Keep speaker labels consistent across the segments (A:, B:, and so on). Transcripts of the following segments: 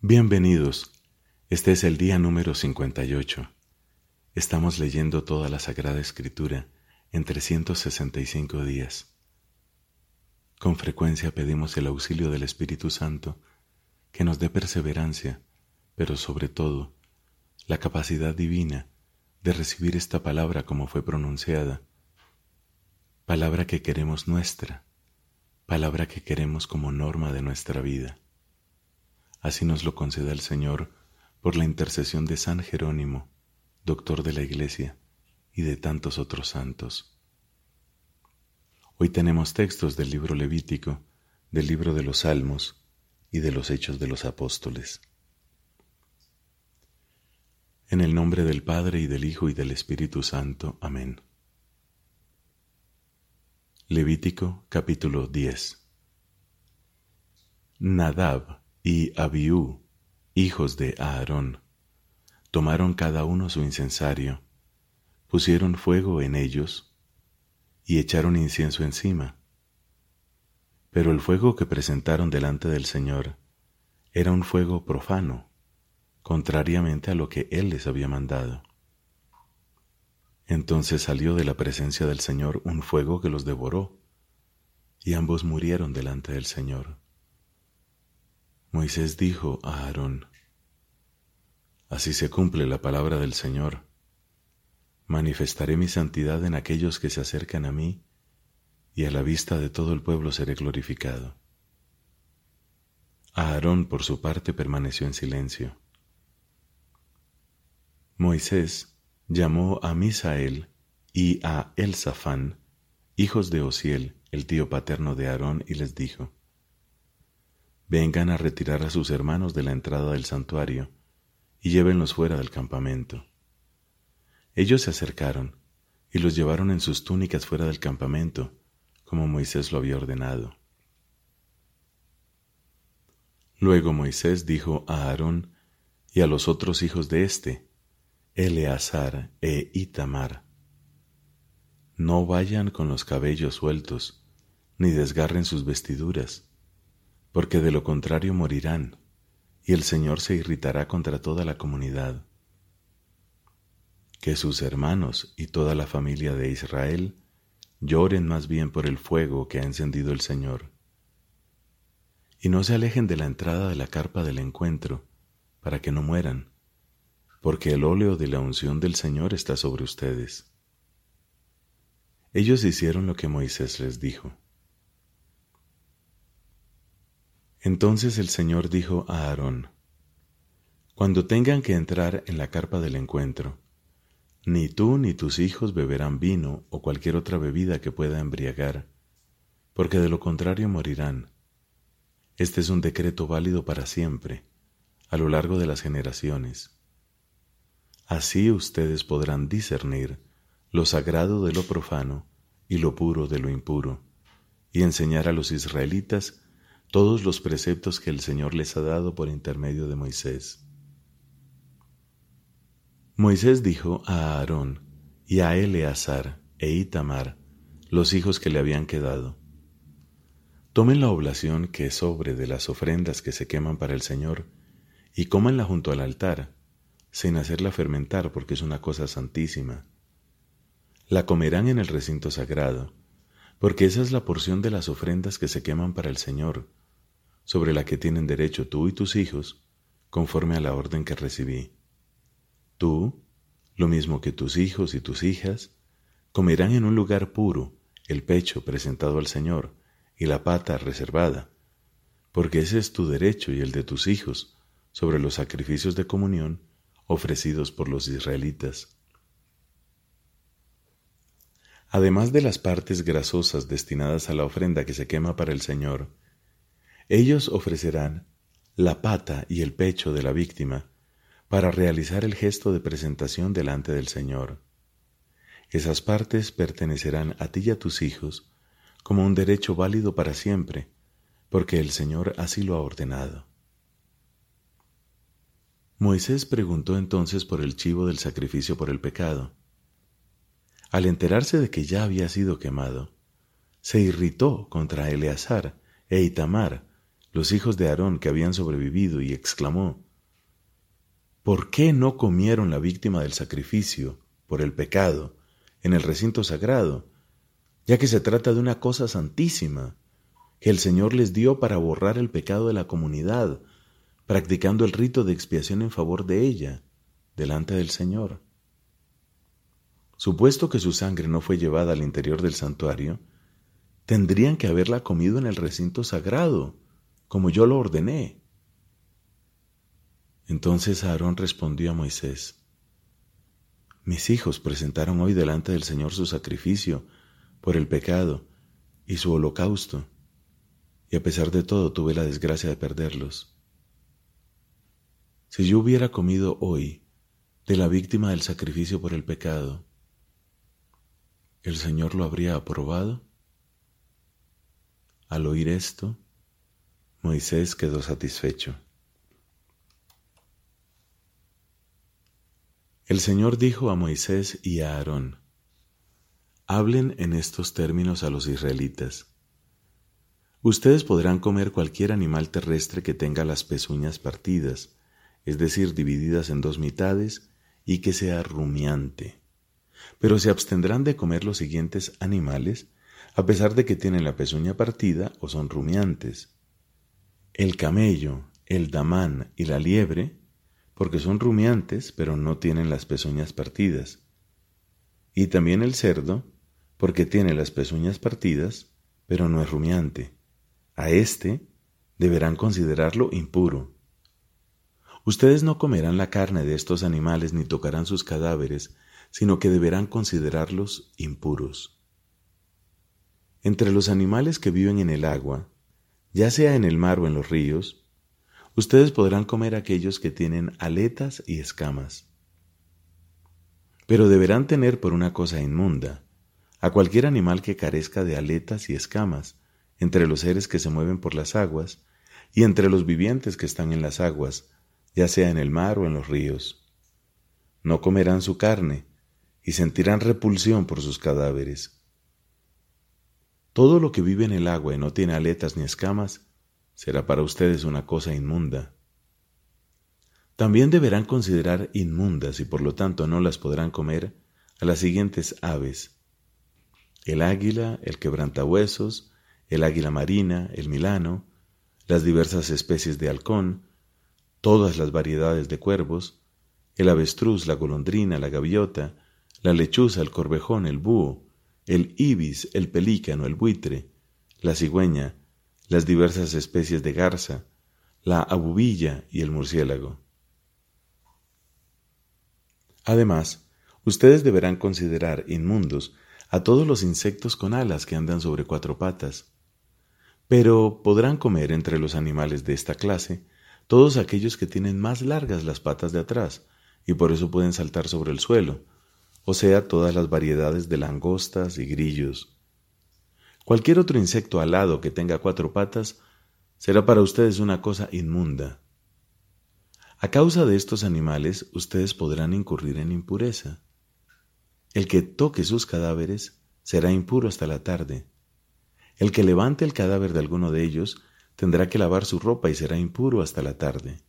A: Bienvenidos. Este es el día número 58. Estamos leyendo toda la Sagrada Escritura en 365 días. Con frecuencia pedimos el auxilio del Espíritu Santo que nos dé perseverancia, pero sobre todo la capacidad divina de recibir esta palabra como fue pronunciada, palabra que queremos nuestra, palabra que queremos como norma de nuestra vida. Así nos lo conceda el Señor por la intercesión de San Jerónimo, doctor de la Iglesia, y de tantos otros santos. Hoy tenemos textos del libro Levítico, del libro de los Salmos y de los Hechos de los Apóstoles. En el nombre del Padre y del Hijo y del Espíritu Santo. Amén. Levítico capítulo 10 Nadab y Abiú, hijos de Aarón, tomaron cada uno su incensario, pusieron fuego en ellos y echaron incienso encima. Pero el fuego que presentaron delante del Señor era un fuego profano, contrariamente a lo que Él les había mandado. Entonces salió de la presencia del Señor un fuego que los devoró, y ambos murieron delante del Señor. Moisés dijo a Aarón, Así se cumple la palabra del Señor. Manifestaré mi santidad en aquellos que se acercan a mí, y a la vista de todo el pueblo seré glorificado. Aarón, por su parte, permaneció en silencio. Moisés llamó a Misael y a Elsafán, hijos de Osiel, el tío paterno de Aarón, y les dijo, vengan a retirar a sus hermanos de la entrada del santuario y llévenlos fuera del campamento. Ellos se acercaron y los llevaron en sus túnicas fuera del campamento, como Moisés lo había ordenado. Luego Moisés dijo a Aarón y a los otros hijos de éste, Eleazar e Itamar, no vayan con los cabellos sueltos, ni desgarren sus vestiduras, porque de lo contrario morirán, y el Señor se irritará contra toda la comunidad. Que sus hermanos y toda la familia de Israel lloren más bien por el fuego que ha encendido el Señor, y no se alejen de la entrada de la carpa del encuentro, para que no mueran, porque el óleo de la unción del Señor está sobre ustedes. Ellos hicieron lo que Moisés les dijo. Entonces el Señor dijo a Aarón, Cuando tengan que entrar en la carpa del encuentro, ni tú ni tus hijos beberán vino o cualquier otra bebida que pueda embriagar, porque de lo contrario morirán. Este es un decreto válido para siempre, a lo largo de las generaciones. Así ustedes podrán discernir lo sagrado de lo profano y lo puro de lo impuro, y enseñar a los israelitas todos los preceptos que el Señor les ha dado por intermedio de Moisés. Moisés dijo a Aarón y a Eleazar e Itamar, los hijos que le habían quedado, Tomen la oblación que sobre de las ofrendas que se queman para el Señor y cómanla junto al altar, sin hacerla fermentar porque es una cosa santísima. La comerán en el recinto sagrado, porque esa es la porción de las ofrendas que se queman para el Señor, sobre la que tienen derecho tú y tus hijos, conforme a la orden que recibí. Tú, lo mismo que tus hijos y tus hijas, comerán en un lugar puro el pecho presentado al Señor y la pata reservada, porque ese es tu derecho y el de tus hijos sobre los sacrificios de comunión ofrecidos por los israelitas. Además de las partes grasosas destinadas a la ofrenda que se quema para el Señor, ellos ofrecerán la pata y el pecho de la víctima para realizar el gesto de presentación delante del Señor. Esas partes pertenecerán a ti y a tus hijos como un derecho válido para siempre, porque el Señor así lo ha ordenado. Moisés preguntó entonces por el chivo del sacrificio por el pecado. Al enterarse de que ya había sido quemado, se irritó contra Eleazar e Itamar, los hijos de Aarón que habían sobrevivido y exclamó, ¿Por qué no comieron la víctima del sacrificio por el pecado en el recinto sagrado, ya que se trata de una cosa santísima que el Señor les dio para borrar el pecado de la comunidad, practicando el rito de expiación en favor de ella, delante del Señor? Supuesto que su sangre no fue llevada al interior del santuario, tendrían que haberla comido en el recinto sagrado, como yo lo ordené. Entonces Aarón respondió a Moisés, Mis hijos presentaron hoy delante del Señor su sacrificio por el pecado y su holocausto, y a pesar de todo tuve la desgracia de perderlos. Si yo hubiera comido hoy de la víctima del sacrificio por el pecado, ¿El Señor lo habría aprobado? Al oír esto, Moisés quedó satisfecho. El Señor dijo a Moisés y a Aarón, Hablen en estos términos a los israelitas. Ustedes podrán comer cualquier animal terrestre que tenga las pezuñas partidas, es decir, divididas en dos mitades, y que sea rumiante pero se abstendrán de comer los siguientes animales, a pesar de que tienen la pezuña partida o son rumiantes. El camello, el damán y la liebre, porque son rumiantes, pero no tienen las pezuñas partidas. Y también el cerdo, porque tiene las pezuñas partidas, pero no es rumiante. A éste deberán considerarlo impuro. Ustedes no comerán la carne de estos animales ni tocarán sus cadáveres, sino que deberán considerarlos impuros. Entre los animales que viven en el agua, ya sea en el mar o en los ríos, ustedes podrán comer aquellos que tienen aletas y escamas. Pero deberán tener por una cosa inmunda a cualquier animal que carezca de aletas y escamas, entre los seres que se mueven por las aguas, y entre los vivientes que están en las aguas, ya sea en el mar o en los ríos. No comerán su carne, y sentirán repulsión por sus cadáveres. Todo lo que vive en el agua y no tiene aletas ni escamas será para ustedes una cosa inmunda. También deberán considerar inmundas y por lo tanto no las podrán comer a las siguientes aves. El águila, el quebrantahuesos, el águila marina, el milano, las diversas especies de halcón, todas las variedades de cuervos, el avestruz, la golondrina, la gaviota, la lechuza, el corvejón, el búho, el ibis, el pelícano, el buitre, la cigüeña, las diversas especies de garza, la abubilla y el murciélago. Además, ustedes deberán considerar inmundos a todos los insectos con alas que andan sobre cuatro patas, pero podrán comer entre los animales de esta clase todos aquellos que tienen más largas las patas de atrás y por eso pueden saltar sobre el suelo, o sea, todas las variedades de langostas y grillos. Cualquier otro insecto alado que tenga cuatro patas será para ustedes una cosa inmunda. A causa de estos animales ustedes podrán incurrir en impureza. El que toque sus cadáveres será impuro hasta la tarde. El que levante el cadáver de alguno de ellos tendrá que lavar su ropa y será impuro hasta la tarde.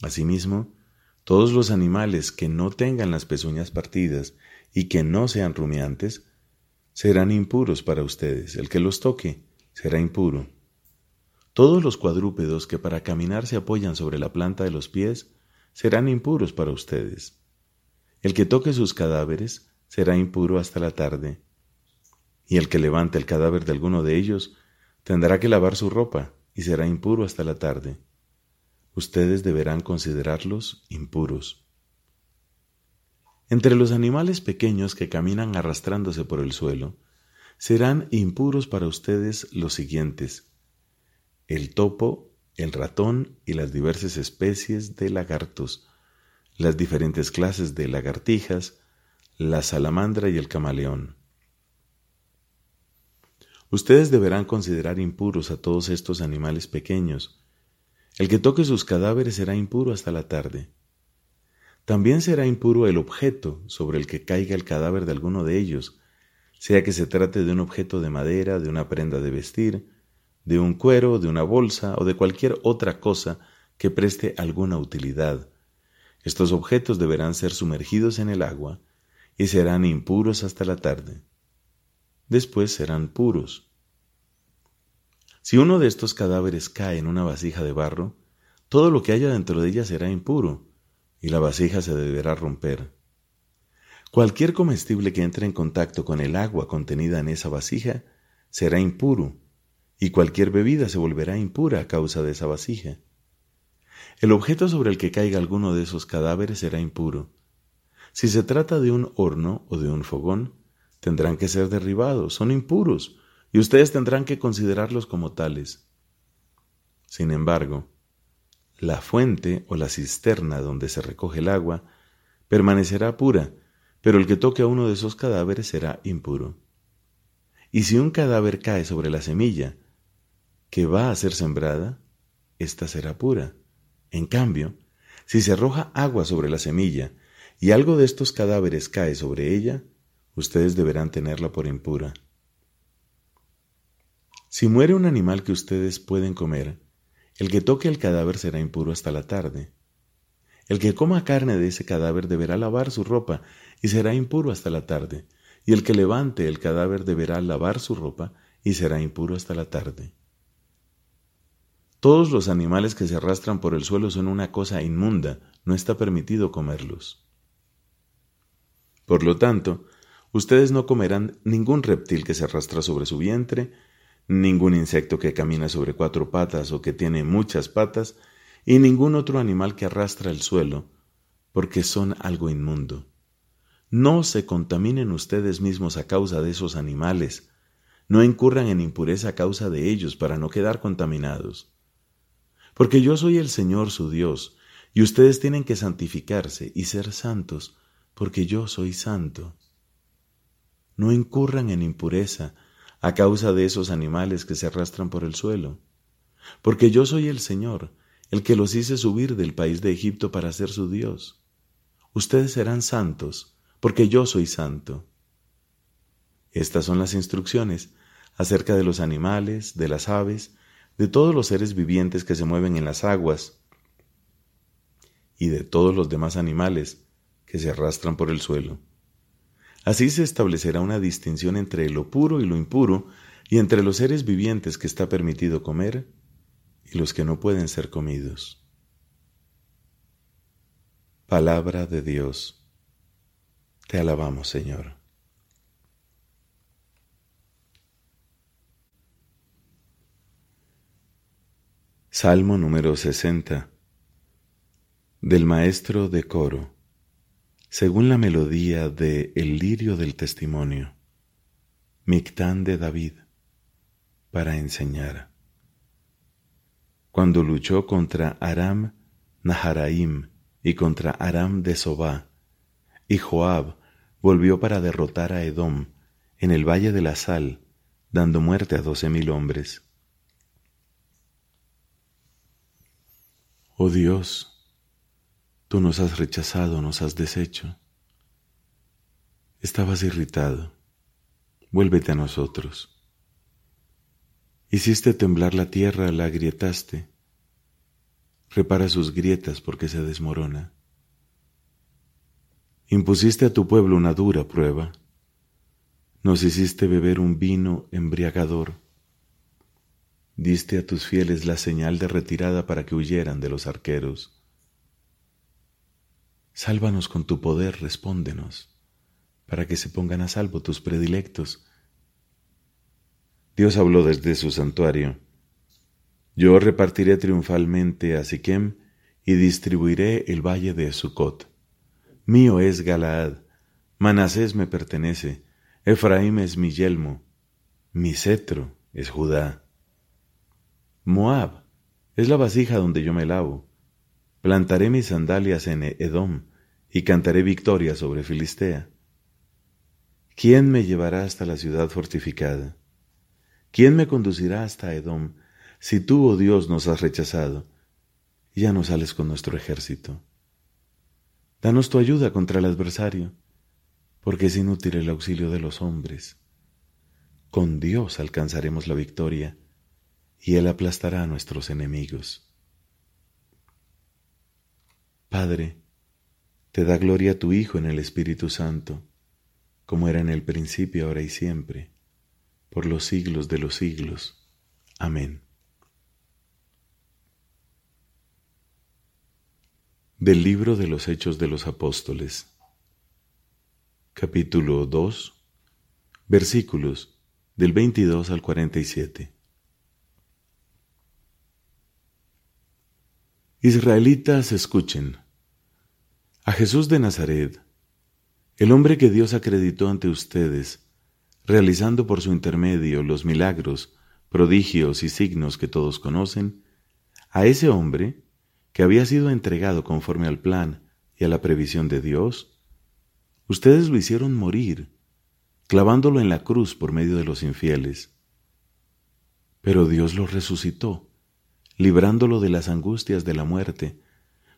A: Asimismo, todos los animales que no tengan las pezuñas partidas y que no sean rumiantes serán impuros para ustedes. El que los toque será impuro. Todos los cuadrúpedos que para caminar se apoyan sobre la planta de los pies serán impuros para ustedes. El que toque sus cadáveres será impuro hasta la tarde. Y el que levante el cadáver de alguno de ellos tendrá que lavar su ropa y será impuro hasta la tarde ustedes deberán considerarlos impuros. Entre los animales pequeños que caminan arrastrándose por el suelo, serán impuros para ustedes los siguientes, el topo, el ratón y las diversas especies de lagartos, las diferentes clases de lagartijas, la salamandra y el camaleón. Ustedes deberán considerar impuros a todos estos animales pequeños, el que toque sus cadáveres será impuro hasta la tarde. También será impuro el objeto sobre el que caiga el cadáver de alguno de ellos, sea que se trate de un objeto de madera, de una prenda de vestir, de un cuero, de una bolsa o de cualquier otra cosa que preste alguna utilidad. Estos objetos deberán ser sumergidos en el agua y serán impuros hasta la tarde. Después serán puros. Si uno de estos cadáveres cae en una vasija de barro, todo lo que haya dentro de ella será impuro, y la vasija se deberá romper. Cualquier comestible que entre en contacto con el agua contenida en esa vasija será impuro, y cualquier bebida se volverá impura a causa de esa vasija. El objeto sobre el que caiga alguno de esos cadáveres será impuro. Si se trata de un horno o de un fogón, tendrán que ser derribados, son impuros, y ustedes tendrán que considerarlos como tales. Sin embargo, la fuente o la cisterna donde se recoge el agua permanecerá pura, pero el que toque a uno de esos cadáveres será impuro. Y si un cadáver cae sobre la semilla que va a ser sembrada, ésta será pura. En cambio, si se arroja agua sobre la semilla y algo de estos cadáveres cae sobre ella, ustedes deberán tenerla por impura. Si muere un animal que ustedes pueden comer, el que toque el cadáver será impuro hasta la tarde. El que coma carne de ese cadáver deberá lavar su ropa y será impuro hasta la tarde, y el que levante el cadáver deberá lavar su ropa y será impuro hasta la tarde. Todos los animales que se arrastran por el suelo son una cosa inmunda, no está permitido comerlos. Por lo tanto, ustedes no comerán ningún reptil que se arrastra sobre su vientre, ningún insecto que camina sobre cuatro patas o que tiene muchas patas, y ningún otro animal que arrastra el suelo, porque son algo inmundo. No se contaminen ustedes mismos a causa de esos animales, no incurran en impureza a causa de ellos para no quedar contaminados. Porque yo soy el Señor su Dios, y ustedes tienen que santificarse y ser santos, porque yo soy santo. No incurran en impureza a causa de esos animales que se arrastran por el suelo, porque yo soy el Señor, el que los hice subir del país de Egipto para ser su Dios. Ustedes serán santos, porque yo soy santo. Estas son las instrucciones acerca de los animales, de las aves, de todos los seres vivientes que se mueven en las aguas y de todos los demás animales que se arrastran por el suelo. Así se establecerá una distinción entre lo puro y lo impuro, y entre los seres vivientes que está permitido comer y los que no pueden ser comidos. Palabra de Dios. Te alabamos, Señor. Salmo número 60 del maestro de coro, según la melodía de El lirio del testimonio, Mictán de David, para enseñar. Cuando luchó contra Aram Naharaim y contra Aram de Sobá, y Joab volvió para derrotar a Edom en el valle de la sal, dando muerte a doce mil hombres. Oh Dios, tú nos has rechazado, nos has deshecho. Estabas irritado, vuélvete a nosotros. Hiciste temblar la tierra, la agrietaste. Repara sus grietas porque se desmorona. Impusiste a tu pueblo una dura prueba. Nos hiciste beber un vino embriagador. Diste a tus fieles la señal de retirada para que huyeran de los arqueros. Sálvanos con tu poder, respóndenos, para que se pongan a salvo tus predilectos. Dios habló desde su santuario. Yo repartiré triunfalmente a Siquem y distribuiré el valle de Sucot. Mío es Galaad, Manasés me pertenece, Efraín es mi yelmo, mi cetro es Judá. Moab es la vasija donde yo me lavo. Plantaré mis sandalias en Edom y cantaré victoria sobre Filistea. ¿Quién me llevará hasta la ciudad fortificada? ¿Quién me conducirá hasta Edom si tú, oh Dios, nos has rechazado? Ya no sales con nuestro ejército. Danos tu ayuda contra el adversario, porque es inútil el auxilio de los hombres. Con Dios alcanzaremos la victoria, y Él aplastará a nuestros enemigos. Padre, te da gloria a tu Hijo en el Espíritu Santo, como era en el principio, ahora y siempre, por los siglos de los siglos. Amén. Del libro de los Hechos de los Apóstoles, capítulo 2, versículos del 22 al 47. Israelitas, escuchen. A Jesús de Nazaret, el hombre que Dios acreditó ante ustedes, realizando por su intermedio los milagros, prodigios y signos que todos conocen, a ese hombre, que había sido entregado conforme al plan y a la previsión de Dios, ustedes lo hicieron morir, clavándolo en la cruz por medio de los infieles. Pero Dios lo resucitó librándolo de las angustias de la muerte,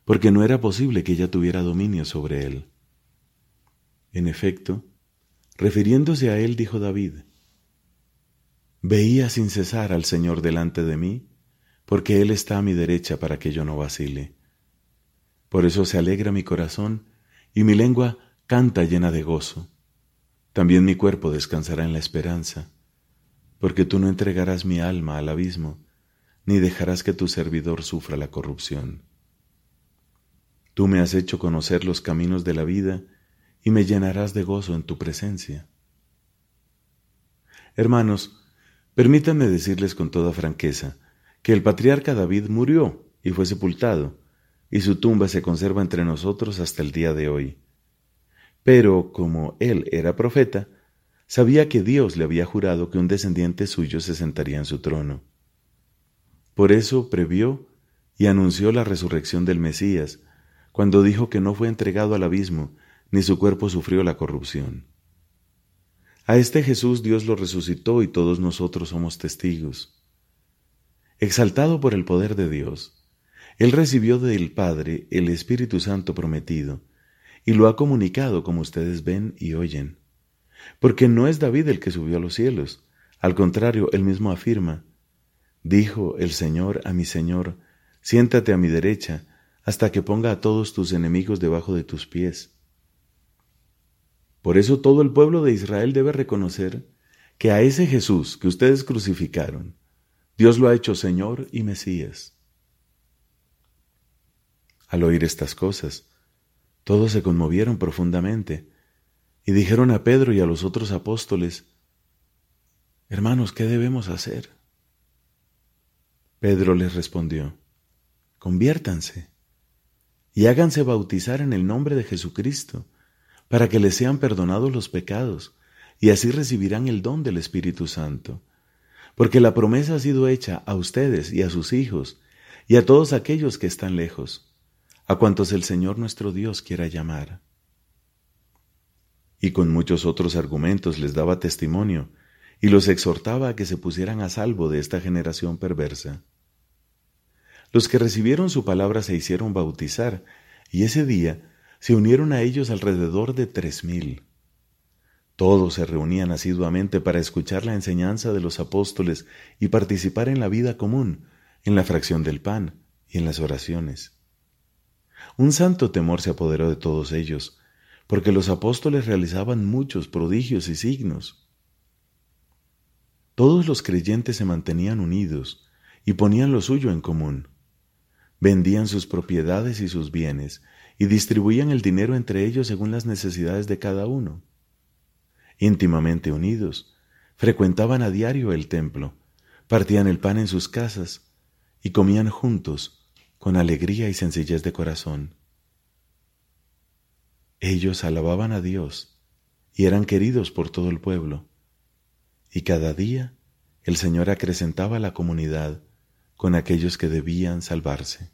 A: porque no era posible que ella tuviera dominio sobre él. En efecto, refiriéndose a él, dijo David, Veía sin cesar al Señor delante de mí, porque Él está a mi derecha para que yo no vacile. Por eso se alegra mi corazón, y mi lengua canta llena de gozo. También mi cuerpo descansará en la esperanza, porque tú no entregarás mi alma al abismo, ni dejarás que tu servidor sufra la corrupción. Tú me has hecho conocer los caminos de la vida y me llenarás de gozo en tu presencia. Hermanos, permítanme decirles con toda franqueza que el patriarca David murió y fue sepultado, y su tumba se conserva entre nosotros hasta el día de hoy. Pero como él era profeta, sabía que Dios le había jurado que un descendiente suyo se sentaría en su trono. Por eso previó y anunció la resurrección del Mesías, cuando dijo que no fue entregado al abismo, ni su cuerpo sufrió la corrupción. A este Jesús Dios lo resucitó y todos nosotros somos testigos. Exaltado por el poder de Dios, Él recibió del Padre el Espíritu Santo prometido, y lo ha comunicado como ustedes ven y oyen. Porque no es David el que subió a los cielos, al contrario, él mismo afirma, Dijo el Señor a mi Señor, siéntate a mi derecha, hasta que ponga a todos tus enemigos debajo de tus pies. Por eso todo el pueblo de Israel debe reconocer que a ese Jesús que ustedes crucificaron, Dios lo ha hecho Señor y Mesías. Al oír estas cosas, todos se conmovieron profundamente y dijeron a Pedro y a los otros apóstoles, Hermanos, ¿qué debemos hacer? Pedro les respondió, conviértanse y háganse bautizar en el nombre de Jesucristo, para que les sean perdonados los pecados, y así recibirán el don del Espíritu Santo. Porque la promesa ha sido hecha a ustedes y a sus hijos, y a todos aquellos que están lejos, a cuantos el Señor nuestro Dios quiera llamar. Y con muchos otros argumentos les daba testimonio, y los exhortaba a que se pusieran a salvo de esta generación perversa. Los que recibieron su palabra se hicieron bautizar, y ese día se unieron a ellos alrededor de tres mil. Todos se reunían asiduamente para escuchar la enseñanza de los apóstoles y participar en la vida común, en la fracción del pan y en las oraciones. Un santo temor se apoderó de todos ellos, porque los apóstoles realizaban muchos prodigios y signos. Todos los creyentes se mantenían unidos y ponían lo suyo en común vendían sus propiedades y sus bienes y distribuían el dinero entre ellos según las necesidades de cada uno. Íntimamente unidos, frecuentaban a diario el templo, partían el pan en sus casas y comían juntos con alegría y sencillez de corazón. Ellos alababan a Dios y eran queridos por todo el pueblo, y cada día el Señor acrecentaba la comunidad con aquellos que debían salvarse.